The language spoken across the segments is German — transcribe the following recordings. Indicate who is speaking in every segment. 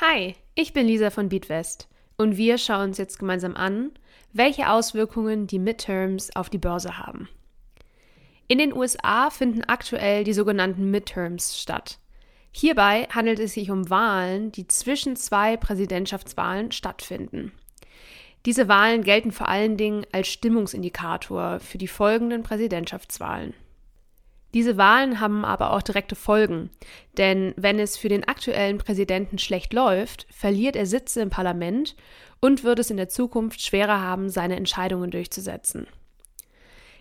Speaker 1: Hi, ich bin Lisa von Beatwest und wir schauen uns jetzt gemeinsam an, welche Auswirkungen die Midterms auf die Börse haben. In den USA finden aktuell die sogenannten Midterms statt. Hierbei handelt es sich um Wahlen, die zwischen zwei Präsidentschaftswahlen stattfinden. Diese Wahlen gelten vor allen Dingen als Stimmungsindikator für die folgenden Präsidentschaftswahlen. Diese Wahlen haben aber auch direkte Folgen, denn wenn es für den aktuellen Präsidenten schlecht läuft, verliert er Sitze im Parlament und wird es in der Zukunft schwerer haben, seine Entscheidungen durchzusetzen.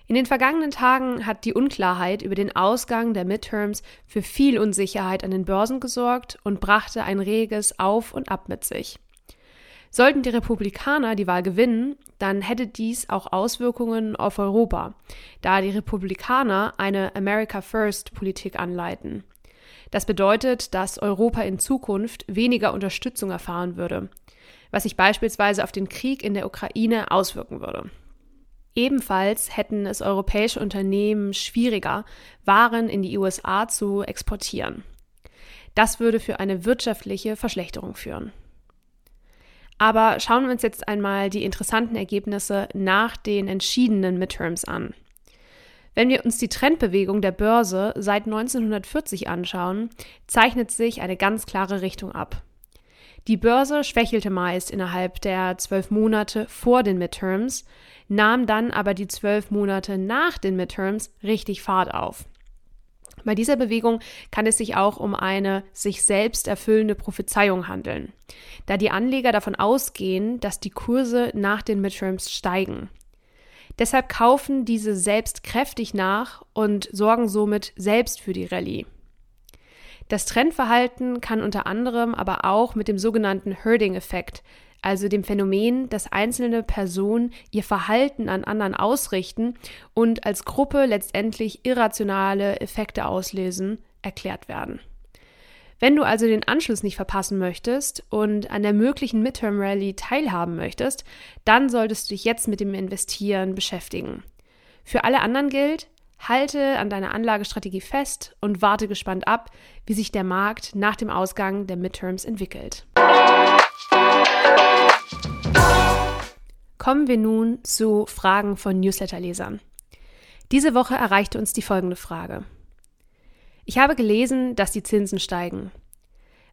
Speaker 1: In den vergangenen Tagen hat die Unklarheit über den Ausgang der Midterms für viel Unsicherheit an den Börsen gesorgt und brachte ein reges Auf und Ab mit sich. Sollten die Republikaner die Wahl gewinnen, dann hätte dies auch Auswirkungen auf Europa, da die Republikaner eine America First Politik anleiten. Das bedeutet, dass Europa in Zukunft weniger Unterstützung erfahren würde, was sich beispielsweise auf den Krieg in der Ukraine auswirken würde. Ebenfalls hätten es europäische Unternehmen schwieriger, Waren in die USA zu exportieren. Das würde für eine wirtschaftliche Verschlechterung führen. Aber schauen wir uns jetzt einmal die interessanten Ergebnisse nach den entschiedenen Midterms an. Wenn wir uns die Trendbewegung der Börse seit 1940 anschauen, zeichnet sich eine ganz klare Richtung ab. Die Börse schwächelte meist innerhalb der zwölf Monate vor den Midterms, nahm dann aber die zwölf Monate nach den Midterms richtig Fahrt auf. Bei dieser Bewegung kann es sich auch um eine sich selbst erfüllende Prophezeiung handeln, da die Anleger davon ausgehen, dass die Kurse nach den Midterms steigen. Deshalb kaufen diese selbst kräftig nach und sorgen somit selbst für die Rallye. Das Trendverhalten kann unter anderem aber auch mit dem sogenannten Herding-Effekt, also dem Phänomen, dass einzelne Personen ihr Verhalten an anderen ausrichten und als Gruppe letztendlich irrationale Effekte auslösen, erklärt werden. Wenn du also den Anschluss nicht verpassen möchtest und an der möglichen Midterm Rally teilhaben möchtest, dann solltest du dich jetzt mit dem Investieren beschäftigen. Für alle anderen gilt, halte an deiner Anlagestrategie fest und warte gespannt ab, wie sich der Markt nach dem Ausgang der Midterms entwickelt. Kommen wir nun zu Fragen von Newsletterlesern. Diese Woche erreichte uns die folgende Frage. Ich habe gelesen, dass die Zinsen steigen.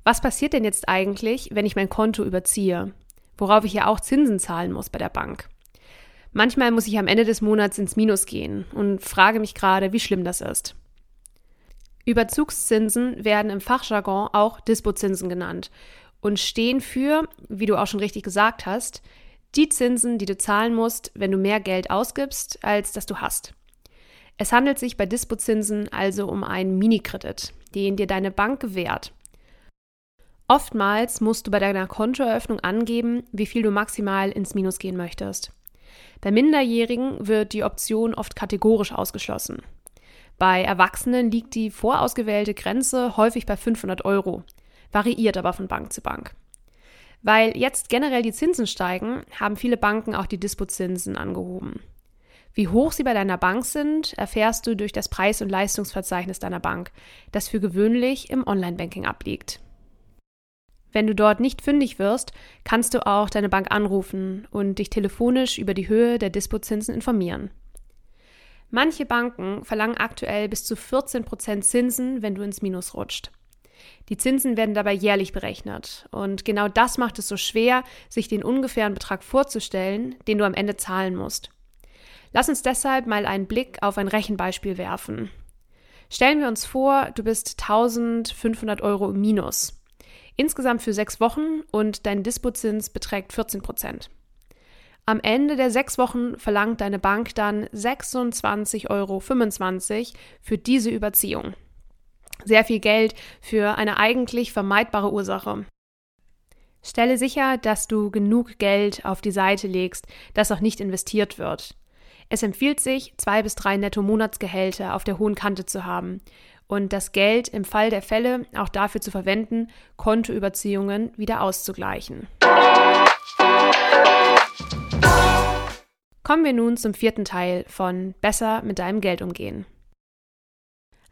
Speaker 1: Was passiert denn jetzt eigentlich, wenn ich mein Konto überziehe, worauf ich ja auch Zinsen zahlen muss bei der Bank? Manchmal muss ich am Ende des Monats ins Minus gehen und frage mich gerade, wie schlimm das ist. Überzugszinsen werden im Fachjargon auch Dispozinsen genannt und stehen für, wie du auch schon richtig gesagt hast, die Zinsen, die du zahlen musst, wenn du mehr Geld ausgibst, als das du hast. Es handelt sich bei Dispozinsen also um einen Minikredit, den dir deine Bank gewährt. Oftmals musst du bei deiner Kontoeröffnung angeben, wie viel du maximal ins Minus gehen möchtest. Bei Minderjährigen wird die Option oft kategorisch ausgeschlossen. Bei Erwachsenen liegt die vorausgewählte Grenze häufig bei 500 Euro, variiert aber von Bank zu Bank. Weil jetzt generell die Zinsen steigen, haben viele Banken auch die Dispozinsen angehoben. Wie hoch sie bei deiner Bank sind, erfährst du durch das Preis- und Leistungsverzeichnis deiner Bank, das für gewöhnlich im Online-Banking abliegt. Wenn du dort nicht fündig wirst, kannst du auch deine Bank anrufen und dich telefonisch über die Höhe der Dispozinsen informieren. Manche Banken verlangen aktuell bis zu 14% Zinsen, wenn du ins Minus rutscht. Die Zinsen werden dabei jährlich berechnet. Und genau das macht es so schwer, sich den ungefähren Betrag vorzustellen, den du am Ende zahlen musst. Lass uns deshalb mal einen Blick auf ein Rechenbeispiel werfen. Stellen wir uns vor, du bist 1500 Euro im Minus. Insgesamt für sechs Wochen und dein Dispozins beträgt 14 Prozent. Am Ende der sechs Wochen verlangt deine Bank dann 26,25 Euro für diese Überziehung. Sehr viel Geld für eine eigentlich vermeidbare Ursache. Stelle sicher, dass du genug Geld auf die Seite legst, das auch nicht investiert wird. Es empfiehlt sich, zwei bis drei Netto-Monatsgehälter auf der hohen Kante zu haben und das Geld im Fall der Fälle auch dafür zu verwenden, Kontoüberziehungen wieder auszugleichen. Kommen wir nun zum vierten Teil von Besser mit deinem Geld umgehen.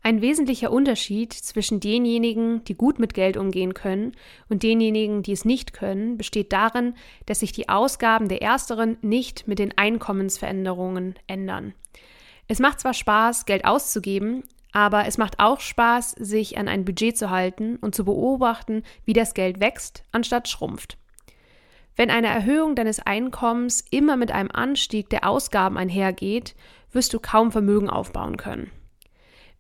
Speaker 1: Ein wesentlicher Unterschied zwischen denjenigen, die gut mit Geld umgehen können, und denjenigen, die es nicht können, besteht darin, dass sich die Ausgaben der ersteren nicht mit den Einkommensveränderungen ändern. Es macht zwar Spaß, Geld auszugeben, aber es macht auch Spaß, sich an ein Budget zu halten und zu beobachten, wie das Geld wächst, anstatt schrumpft. Wenn eine Erhöhung deines Einkommens immer mit einem Anstieg der Ausgaben einhergeht, wirst du kaum Vermögen aufbauen können.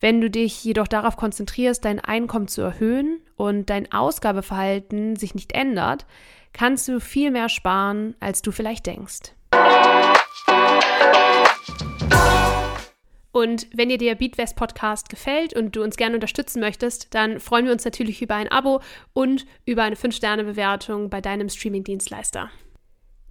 Speaker 1: Wenn du dich jedoch darauf konzentrierst, dein Einkommen zu erhöhen und dein Ausgabeverhalten sich nicht ändert, kannst du viel mehr sparen, als du vielleicht denkst. Und wenn dir der Beatwest Podcast gefällt und du uns gerne unterstützen möchtest, dann freuen wir uns natürlich über ein Abo und über eine 5-Sterne-Bewertung bei deinem Streaming-Dienstleister.